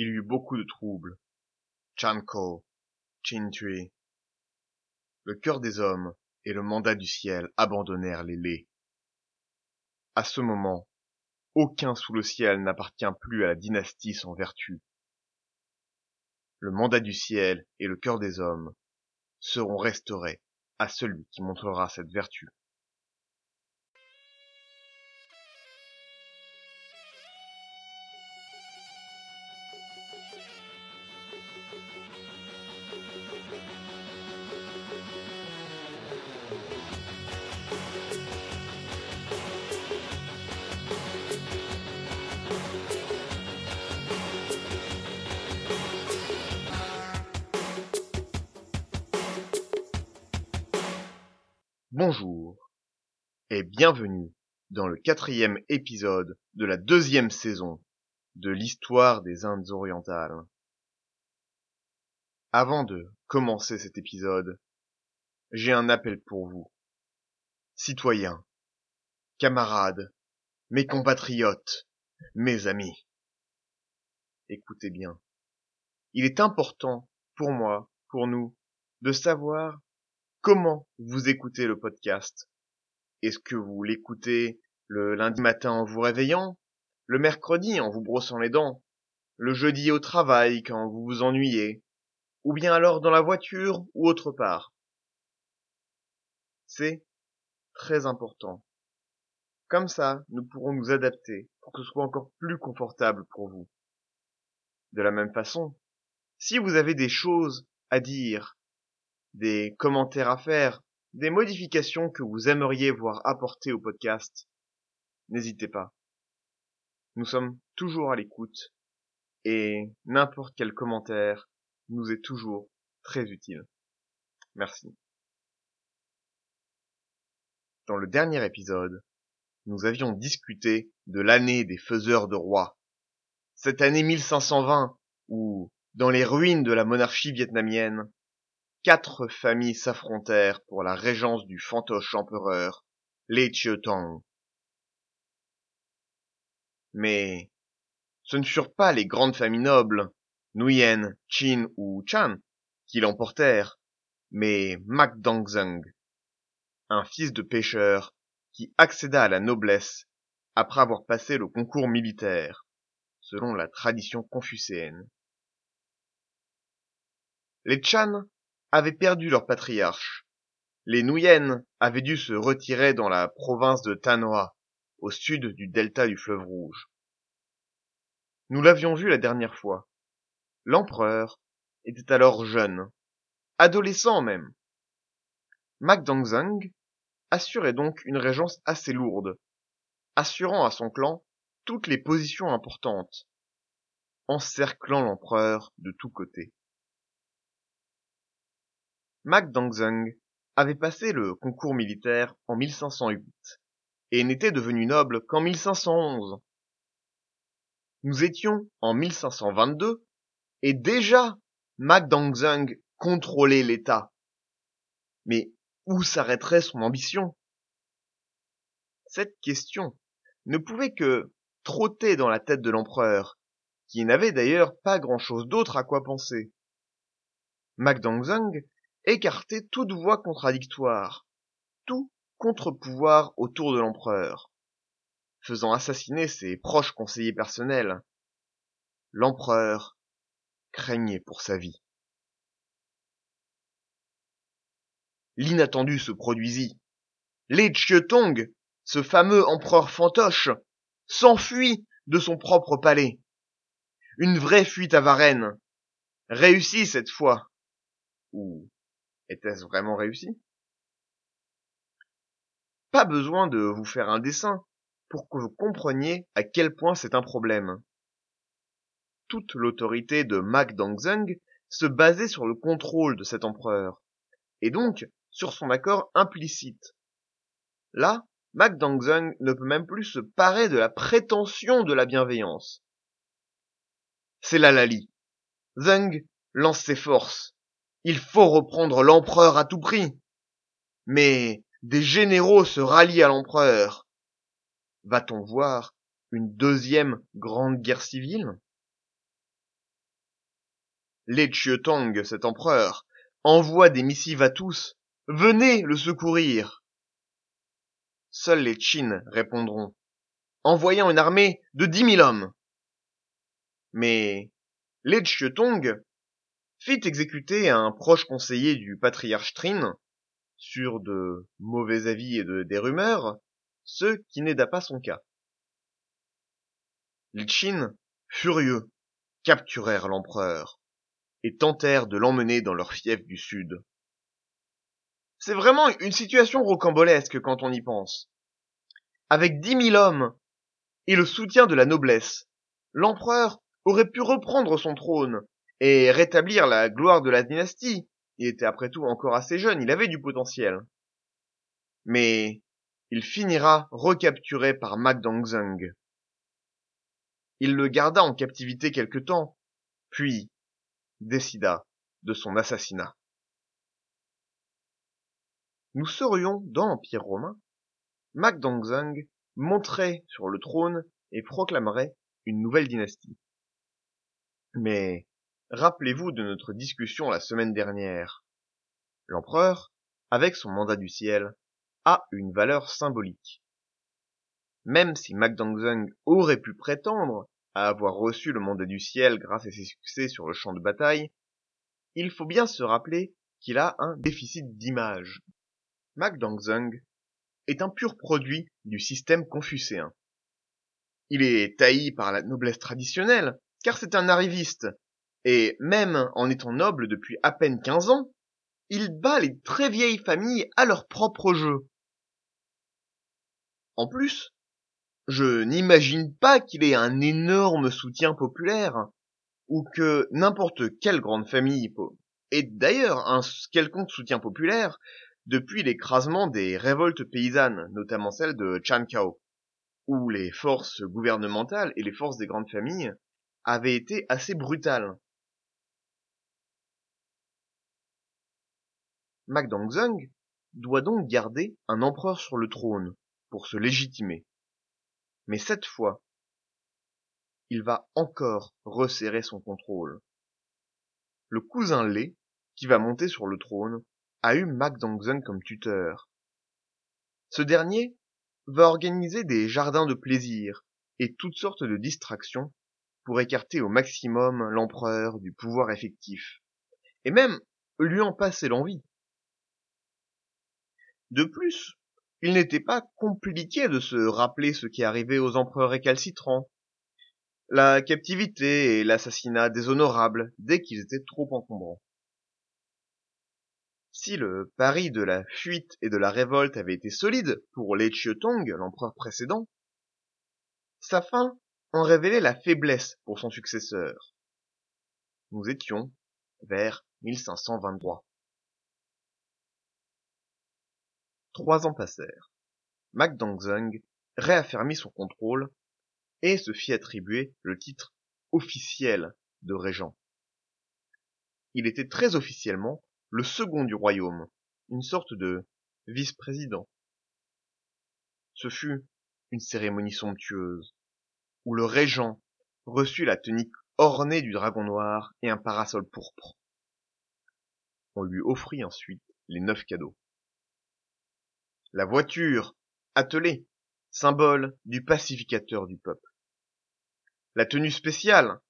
il y eut beaucoup de troubles. Chanko, Chintui. Le cœur des hommes et le mandat du ciel abandonnèrent les laits. À ce moment, aucun sous le ciel n'appartient plus à la dynastie sans vertu. Le mandat du ciel et le cœur des hommes seront restaurés à celui qui montrera cette vertu. Bonjour et bienvenue dans le quatrième épisode de la deuxième saison de l'histoire des Indes orientales. Avant de commencer cet épisode, j'ai un appel pour vous. Citoyens, camarades, mes compatriotes, mes amis. Écoutez bien. Il est important pour moi, pour nous, de savoir comment vous écoutez le podcast? Est-ce que vous l'écoutez le lundi matin en vous réveillant, le mercredi en vous brossant les dents, le jeudi au travail quand vous vous ennuyez, ou bien alors dans la voiture ou autre part? C'est très important. Comme ça, nous pourrons nous adapter pour que ce soit encore plus confortable pour vous. De la même façon, si vous avez des choses à dire des commentaires à faire, des modifications que vous aimeriez voir apportées au podcast, n'hésitez pas. Nous sommes toujours à l'écoute et n'importe quel commentaire nous est toujours très utile. Merci. Dans le dernier épisode, nous avions discuté de l'année des faiseurs de rois. Cette année 1520 où, dans les ruines de la monarchie vietnamienne, quatre familles s'affrontèrent pour la régence du fantoche empereur, Lê Tong. Mais ce ne furent pas les grandes familles nobles, Nguyen, Chin ou Chan, qui l'emportèrent, mais Mac Dongzeng, un fils de pêcheur qui accéda à la noblesse après avoir passé le concours militaire, selon la tradition confucéenne. Les Chan avaient perdu leur patriarche. Les Nuyen avaient dû se retirer dans la province de Tanoa, au sud du delta du fleuve Rouge. Nous l'avions vu la dernière fois. L'empereur était alors jeune, adolescent même. Mac assurait donc une régence assez lourde, assurant à son clan toutes les positions importantes, encerclant l'empereur de tous côtés. Mac avait passé le concours militaire en 1508 et n'était devenu noble qu'en 1511. Nous étions en 1522 et déjà Mac contrôlait l'État. Mais où s'arrêterait son ambition? Cette question ne pouvait que trotter dans la tête de l'empereur, qui n'avait d'ailleurs pas grand-chose d'autre à quoi penser. Mac écarter toute voix contradictoire, tout contre-pouvoir autour de l'empereur, faisant assassiner ses proches conseillers personnels. L'empereur craignait pour sa vie. L'inattendu se produisit. Lê Tong, ce fameux empereur fantoche, s'enfuit de son propre palais. Une vraie fuite à Varennes. Réussie cette fois. Ou était-ce vraiment réussi? Pas besoin de vous faire un dessin pour que vous compreniez à quel point c'est un problème. Toute l'autorité de Mac Dongzeng se basait sur le contrôle de cet empereur, et donc sur son accord implicite. Là, Mac Dongzeng ne peut même plus se parer de la prétention de la bienveillance. C'est la Lali. Zeng lance ses forces, il faut reprendre l'empereur à tout prix. Mais des généraux se rallient à l'empereur. Va-t-on voir une deuxième grande guerre civile? Lê Chietong, cet empereur, envoie des missives à tous. Venez le secourir. Seuls les Qin répondront, envoyant une armée de dix mille hommes. Mais Chietong fit exécuter un proche conseiller du patriarche Trin, sur de mauvais avis et de, des rumeurs, ce qui n'aida pas son cas. Les Qin, furieux, capturèrent l'empereur et tentèrent de l'emmener dans leur fief du sud. C'est vraiment une situation rocambolesque quand on y pense. Avec dix mille hommes et le soutien de la noblesse, l'empereur aurait pu reprendre son trône et rétablir la gloire de la dynastie. Il était après tout encore assez jeune, il avait du potentiel. Mais il finira recapturé par Mac Dongzeng. Il le garda en captivité quelque temps, puis décida de son assassinat. Nous serions dans l'Empire romain, Mac Dongzeng monterait sur le trône et proclamerait une nouvelle dynastie. Mais rappelez-vous de notre discussion la semaine dernière. L'empereur, avec son mandat du ciel, a une valeur symbolique. Même si Dongzeng aurait pu prétendre à avoir reçu le mandat du ciel grâce à ses succès sur le champ de bataille, il faut bien se rappeler qu'il a un déficit d'image. Dongzeng est un pur produit du système confucéen. Il est tailli par la noblesse traditionnelle, car c'est un arriviste, et même en étant noble depuis à peine quinze ans, il bat les très vieilles familles à leur propre jeu. En plus, je n'imagine pas qu'il ait un énorme soutien populaire, ou que n'importe quelle grande famille ait d'ailleurs un quelconque soutien populaire depuis l'écrasement des révoltes paysannes, notamment celle de Chankao, où les forces gouvernementales et les forces des grandes familles avaient été assez brutales. Dongzeng doit donc garder un empereur sur le trône pour se légitimer. Mais cette fois, il va encore resserrer son contrôle. Le cousin Lé, qui va monter sur le trône, a eu Dongzeng comme tuteur. Ce dernier va organiser des jardins de plaisir et toutes sortes de distractions pour écarter au maximum l'empereur du pouvoir effectif, et même lui en passer l'envie. De plus, il n'était pas compliqué de se rappeler ce qui arrivait aux empereurs récalcitrants. La captivité et l'assassinat déshonorables dès qu'ils étaient trop encombrants. Si le pari de la fuite et de la révolte avait été solide pour Lê Chietong, l'empereur précédent, sa fin en révélait la faiblesse pour son successeur. Nous étions vers 1523. Trois ans passèrent. Dongzeng réaffirmit son contrôle et se fit attribuer le titre officiel de régent. Il était très officiellement le second du royaume, une sorte de vice-président. Ce fut une cérémonie somptueuse, où le régent reçut la tunique ornée du dragon noir et un parasol pourpre. On lui offrit ensuite les neuf cadeaux la voiture attelée, symbole du pacificateur du peuple. La tenue spéciale,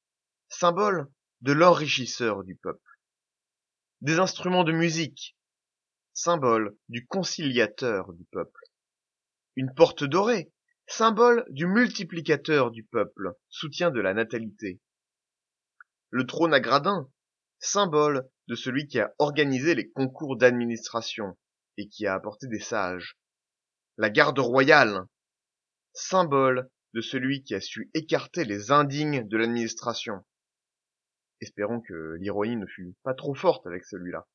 symbole de l'enrichisseur du peuple. Des instruments de musique, symbole du conciliateur du peuple. Une porte dorée, symbole du multiplicateur du peuple, soutien de la natalité. Le trône à gradin, symbole de celui qui a organisé les concours d'administration, et qui a apporté des sages. La garde royale, symbole de celui qui a su écarter les indignes de l'administration. Espérons que l'ironie ne fut pas trop forte avec celui-là.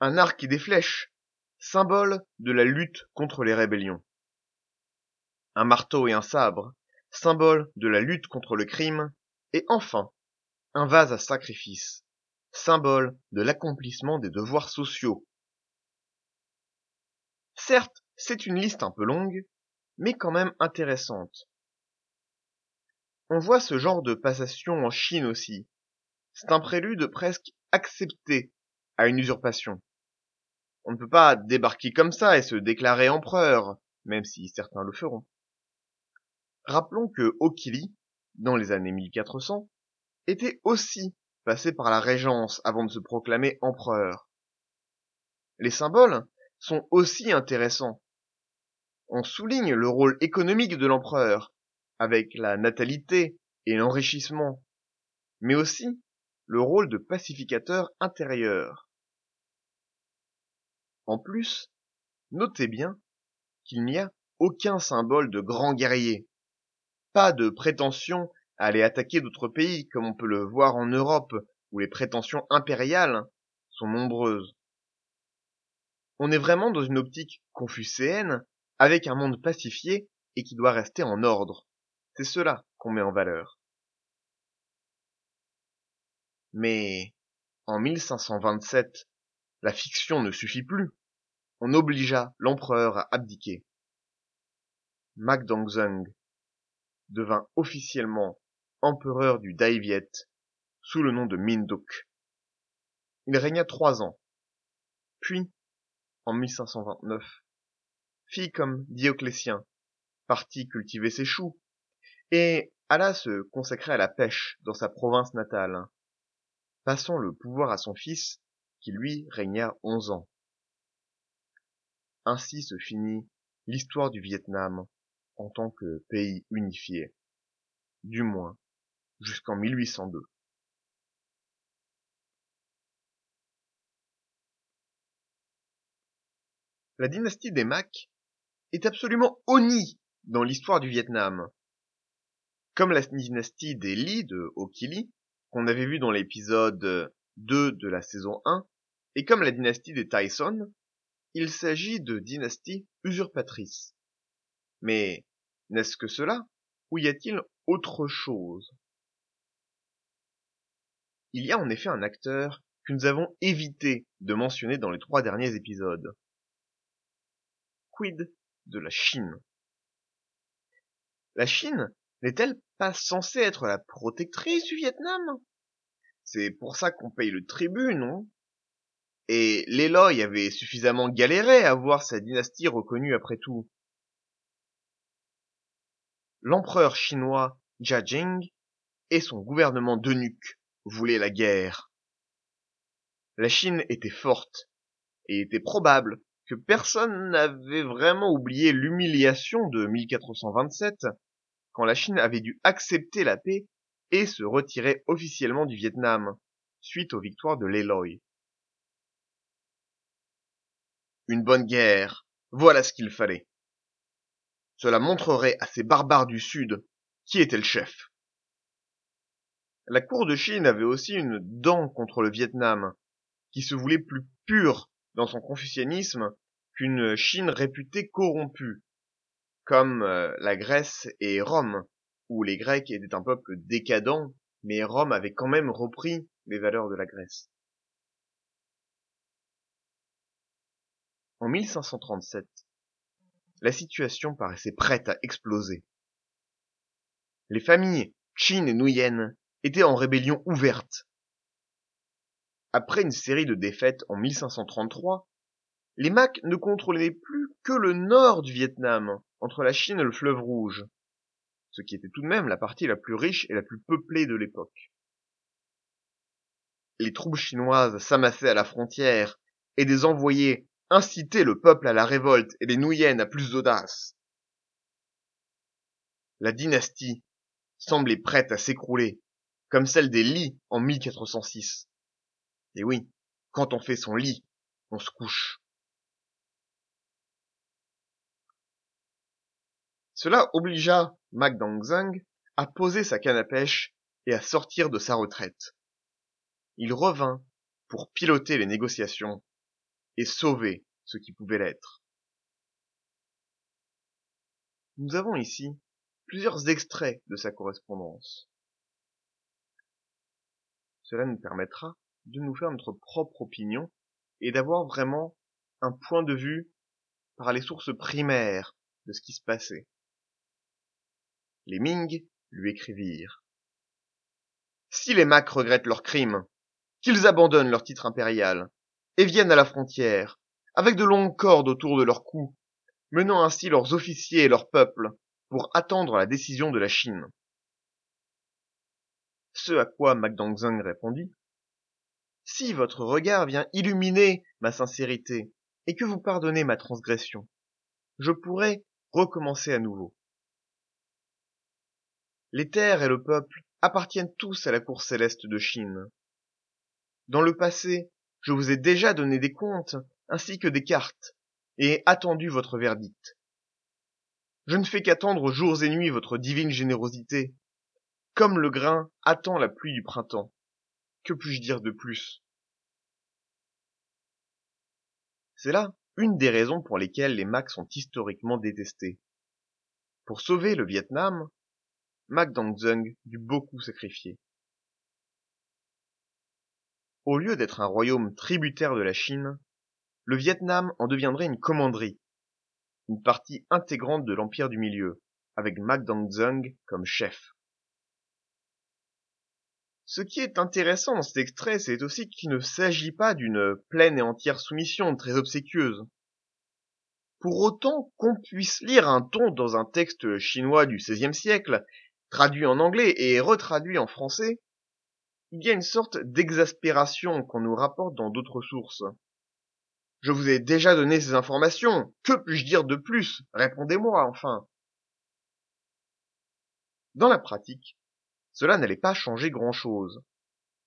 Un arc et des flèches, symbole de la lutte contre les rébellions. Un marteau et un sabre, symbole de la lutte contre le crime. Et enfin, un vase à sacrifice, symbole de l'accomplissement des devoirs sociaux Certes, c'est une liste un peu longue, mais quand même intéressante. On voit ce genre de passation en Chine aussi. c'est un prélude presque accepté à une usurpation. On ne peut pas débarquer comme ça et se déclarer empereur, même si certains le feront. Rappelons que Okili, dans les années 1400, était aussi passé par la régence avant de se proclamer empereur. Les symboles sont aussi intéressants. On souligne le rôle économique de l'empereur, avec la natalité et l'enrichissement, mais aussi le rôle de pacificateur intérieur. En plus, notez bien qu'il n'y a aucun symbole de grand guerrier, pas de prétention à aller attaquer d'autres pays comme on peut le voir en Europe où les prétentions impériales sont nombreuses. On est vraiment dans une optique confucéenne avec un monde pacifié et qui doit rester en ordre. C'est cela qu'on met en valeur. Mais en 1527, la fiction ne suffit plus. On obligea l'empereur à abdiquer. Dongzeng devint officiellement empereur du Dai sous le nom de Minduk. Il régna trois ans. Puis, en 1529, fit comme Dioclétien, partit cultiver ses choux, et alla se consacrer à la pêche dans sa province natale, passant le pouvoir à son fils, qui lui régna onze ans. Ainsi se finit l'histoire du Vietnam en tant que pays unifié, du moins jusqu'en 1802. La dynastie des Mac est absolument honnie dans l'histoire du Vietnam. Comme la dynastie des Li de Okili, qu'on avait vu dans l'épisode 2 de la saison 1, et comme la dynastie des Tyson, il s'agit de dynasties usurpatrices. Mais n'est-ce que cela Ou y a-t-il autre chose? Il y a en effet un acteur que nous avons évité de mentionner dans les trois derniers épisodes de la Chine? La Chine n'est-elle pas censée être la protectrice du Vietnam? C'est pour ça qu'on paye le tribut, non? Et l'Eloy avait suffisamment galéré à voir sa dynastie reconnue après tout. L'empereur chinois Jia Jing et son gouvernement d'eunuques voulaient la guerre. La Chine était forte, et était probable que personne n'avait vraiment oublié l'humiliation de 1427, quand la Chine avait dû accepter la paix et se retirer officiellement du Vietnam, suite aux victoires de l'Eloy. Une bonne guerre, voilà ce qu'il fallait. Cela montrerait à ces barbares du Sud qui était le chef. La cour de Chine avait aussi une dent contre le Vietnam, qui se voulait plus pur dans son confucianisme qu'une Chine réputée corrompue, comme euh, la Grèce et Rome, où les Grecs étaient un peuple décadent, mais Rome avait quand même repris les valeurs de la Grèce. En 1537, la situation paraissait prête à exploser. Les familles Qin et Nuyen étaient en rébellion ouverte. Après une série de défaites en 1533, les Macs ne contrôlaient plus que le nord du Vietnam, entre la Chine et le fleuve Rouge, ce qui était tout de même la partie la plus riche et la plus peuplée de l'époque. Les troupes chinoises s'amassaient à la frontière, et des envoyés incitaient le peuple à la révolte et les Nuyen à plus d'audace. La dynastie semblait prête à s'écrouler, comme celle des Li en 1406. Et oui, quand on fait son lit, on se couche. Cela obligea Mac Dongzeng à poser sa canne à pêche et à sortir de sa retraite. Il revint pour piloter les négociations et sauver ce qui pouvait l'être. Nous avons ici plusieurs extraits de sa correspondance. Cela nous permettra de nous faire notre propre opinion et d'avoir vraiment un point de vue par les sources primaires de ce qui se passait. Les Ming lui écrivirent. Si les Macs regrettent leur crime, qu'ils abandonnent leur titre impérial et viennent à la frontière, avec de longues cordes autour de leur cou, menant ainsi leurs officiers et leur peuple pour attendre la décision de la Chine. Ce à quoi MacDongzong répondit Si votre regard vient illuminer ma sincérité et que vous pardonnez ma transgression, je pourrai recommencer à nouveau. Les terres et le peuple appartiennent tous à la cour céleste de Chine. Dans le passé, je vous ai déjà donné des comptes ainsi que des cartes et attendu votre verdict. Je ne fais qu'attendre jours et nuits votre divine générosité, comme le grain attend la pluie du printemps. Que puis-je dire de plus? C'est là une des raisons pour lesquelles les Macs sont historiquement détestés. Pour sauver le Vietnam, Mac Dongzung dut beaucoup sacrifier. Au lieu d'être un royaume tributaire de la Chine, le Vietnam en deviendrait une commanderie, une partie intégrante de l'Empire du Milieu, avec Mac Dongzung comme chef. Ce qui est intéressant dans cet extrait, c'est aussi qu'il ne s'agit pas d'une pleine et entière soumission très obséquieuse. Pour autant qu'on puisse lire un ton dans un texte chinois du XVIe siècle, traduit en anglais et retraduit en français, il y a une sorte d'exaspération qu'on nous rapporte dans d'autres sources. Je vous ai déjà donné ces informations. Que puis-je dire de plus? Répondez-moi enfin. Dans la pratique, cela n'allait pas changer grand-chose.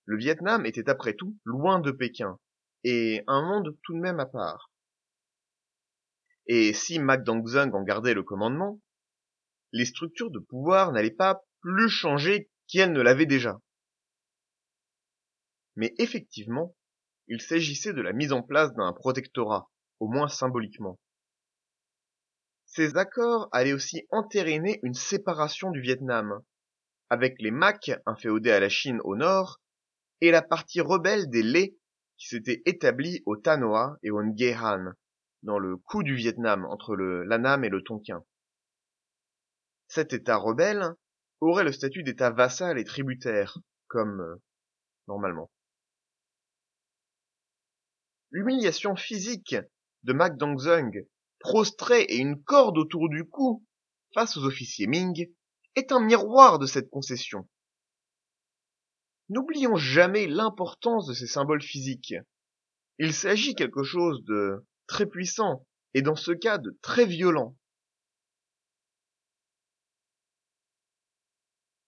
Le Vietnam était après tout loin de Pékin, et un monde tout de même à part. Et si Mac Dongzung en gardait le commandement, les structures de pouvoir n'allaient pas plus changer qu'elles ne l'avaient déjà. Mais effectivement, il s'agissait de la mise en place d'un protectorat, au moins symboliquement. Ces accords allaient aussi entériner une séparation du Vietnam, avec les Macs inféodés à la Chine au nord, et la partie rebelle des Lé qui s'était établie au Tanoa et au Nghehan, dans le cou du Vietnam entre le Lanam et le Tonkin. Cet État rebelle aurait le statut d'État vassal et tributaire, comme euh, normalement. L'humiliation physique de Mac Dongzung, prostré et une corde autour du cou, face aux officiers Ming, est un miroir de cette concession. N'oublions jamais l'importance de ces symboles physiques. Il s'agit quelque chose de très puissant et dans ce cas de très violent.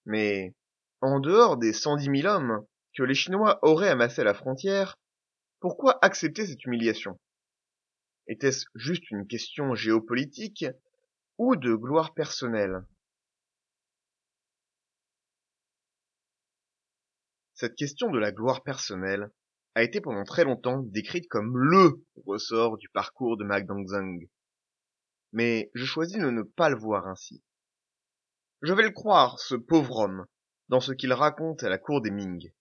Mais, en dehors des cent dix mille hommes que les Chinois auraient amassés à la frontière, pourquoi accepter cette humiliation? Était-ce juste une question géopolitique ou de gloire personnelle? Cette question de la gloire personnelle a été pendant très longtemps décrite comme LE ressort du parcours de Dongzheng. Mais je choisis de ne pas le voir ainsi. Je vais le croire, ce pauvre homme, dans ce qu'il raconte à la cour des Ming.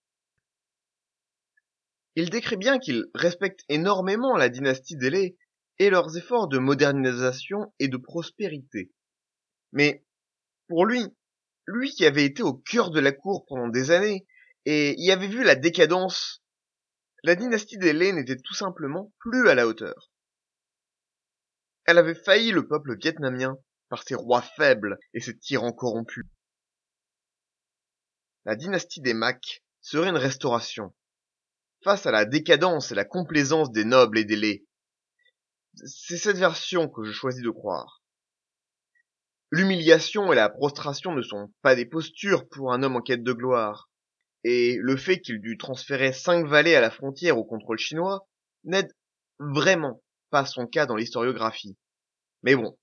Il décrit bien qu'il respecte énormément la dynastie des et leurs efforts de modernisation et de prospérité. Mais, pour lui, lui qui avait été au cœur de la cour pendant des années, et y avait vu la décadence, la dynastie des n'était tout simplement plus à la hauteur. Elle avait failli le peuple vietnamien par ses rois faibles et ses tyrans corrompus. La dynastie des Macs serait une restauration, face à la décadence et la complaisance des nobles et des laits. C'est cette version que je choisis de croire. L'humiliation et la prostration ne sont pas des postures pour un homme en quête de gloire, et le fait qu'il dût transférer cinq vallées à la frontière au contrôle chinois n'aide vraiment pas son cas dans l'historiographie. Mais bon.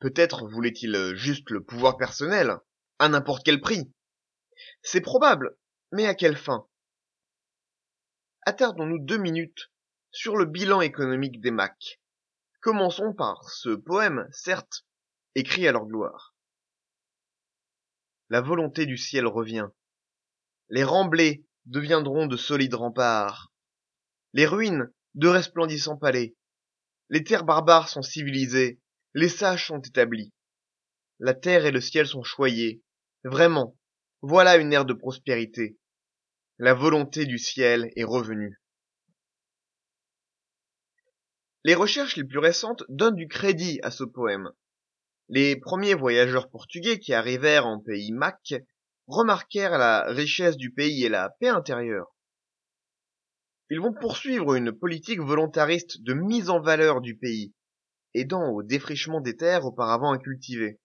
Peut-être voulait-il juste le pouvoir personnel, à n'importe quel prix. C'est probable, mais à quelle fin? Attardons-nous deux minutes sur le bilan économique des Macs. Commençons par ce poème, certes, écrit à leur gloire. La volonté du ciel revient. Les remblais deviendront de solides remparts. Les ruines de resplendissants palais. Les terres barbares sont civilisées. Les sages sont établis. La terre et le ciel sont choyés. Vraiment, Voilà une ère de prospérité. La volonté du ciel est revenue. Les recherches les plus récentes donnent du crédit à ce poème. Les premiers voyageurs portugais qui arrivèrent en pays Mac remarquèrent la richesse du pays et la paix intérieure. Ils vont poursuivre une politique volontariste de mise en valeur du pays, aidant au défrichement des terres auparavant incultivées.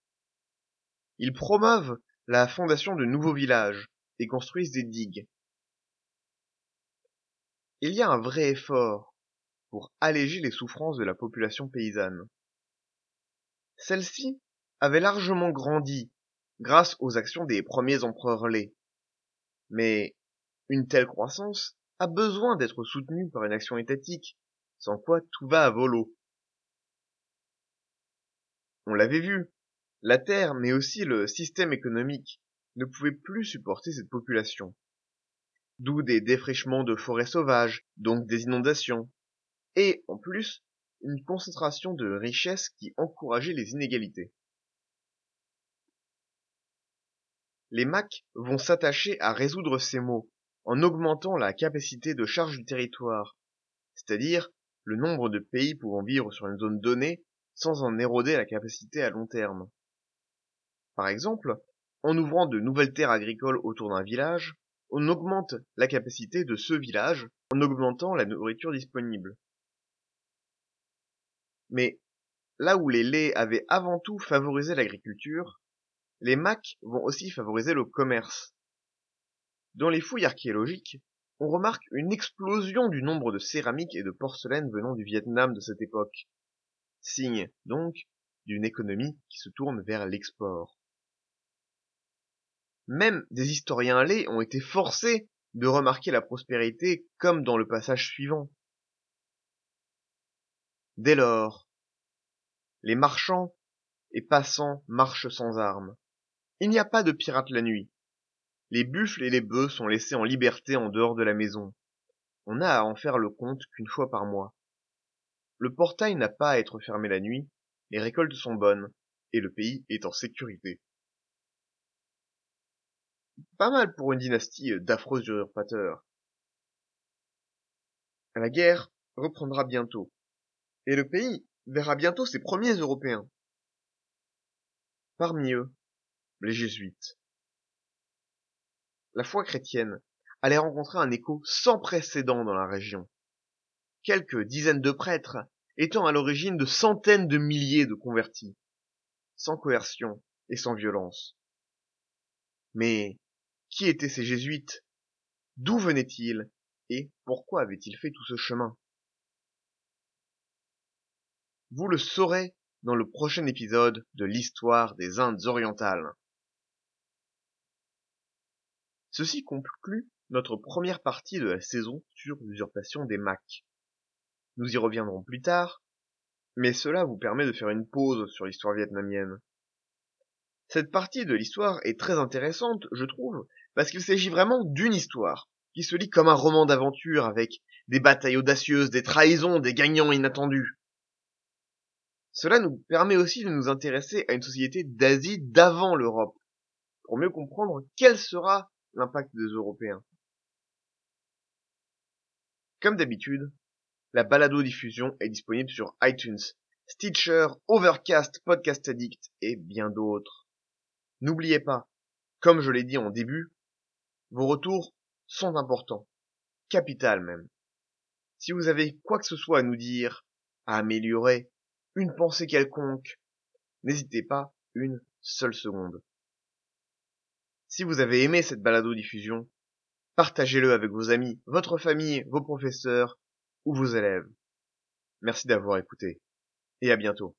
Ils promeuvent la fondation de nouveaux villages et construisent des digues. Il y a un vrai effort pour alléger les souffrances de la population paysanne. Celle-ci avait largement grandi grâce aux actions des premiers empereurs lais. Mais une telle croissance a besoin d'être soutenue par une action étatique, sans quoi tout va à volo. On l'avait vu, la terre, mais aussi le système économique, ne pouvaient plus supporter cette population. D'où des défrichements de forêts sauvages, donc des inondations. Et, en plus, une concentration de richesses qui encourageait les inégalités. Les MAC vont s'attacher à résoudre ces maux en augmentant la capacité de charge du territoire, c'est-à-dire le nombre de pays pouvant vivre sur une zone donnée sans en éroder la capacité à long terme. Par exemple, en ouvrant de nouvelles terres agricoles autour d'un village, on augmente la capacité de ce village en augmentant la nourriture disponible. Mais là où les laits avaient avant tout favorisé l'agriculture, les MAC vont aussi favoriser le commerce. Dans les fouilles archéologiques, on remarque une explosion du nombre de céramiques et de porcelaines venant du Vietnam de cette époque. Signe, donc, d'une économie qui se tourne vers l'export. Même des historiens laits ont été forcés de remarquer la prospérité comme dans le passage suivant. Dès lors, les marchands et passants marchent sans armes. Il n'y a pas de pirates la nuit. Les buffles et les bœufs sont laissés en liberté en dehors de la maison. On n'a à en faire le compte qu'une fois par mois. Le portail n'a pas à être fermé la nuit, les récoltes sont bonnes, et le pays est en sécurité. Pas mal pour une dynastie euh, d'affreux usurpateurs. La guerre reprendra bientôt, et le pays verra bientôt ses premiers Européens. Parmi eux, les Jésuites. La foi chrétienne allait rencontrer un écho sans précédent dans la région. Quelques dizaines de prêtres étant à l'origine de centaines de milliers de convertis, sans coercion et sans violence. Mais qui étaient ces jésuites? D'où venaient-ils? Et pourquoi avaient-ils fait tout ce chemin? Vous le saurez dans le prochain épisode de l'histoire des Indes orientales. Ceci conclut notre première partie de la saison sur l'usurpation des Macs. Nous y reviendrons plus tard, mais cela vous permet de faire une pause sur l'histoire vietnamienne. Cette partie de l'histoire est très intéressante, je trouve, parce qu'il s'agit vraiment d'une histoire, qui se lit comme un roman d'aventure avec des batailles audacieuses, des trahisons, des gagnants inattendus. Cela nous permet aussi de nous intéresser à une société d'Asie d'avant l'Europe, pour mieux comprendre quel sera l'impact des Européens. Comme d'habitude, la balado-diffusion est disponible sur iTunes, Stitcher, Overcast, Podcast Addict et bien d'autres. N'oubliez pas, comme je l'ai dit en début, vos retours sont importants, capital même. Si vous avez quoi que ce soit à nous dire, à améliorer, une pensée quelconque, n'hésitez pas une seule seconde. Si vous avez aimé cette balado-diffusion, partagez-le avec vos amis, votre famille, vos professeurs ou vos élèves. Merci d'avoir écouté et à bientôt.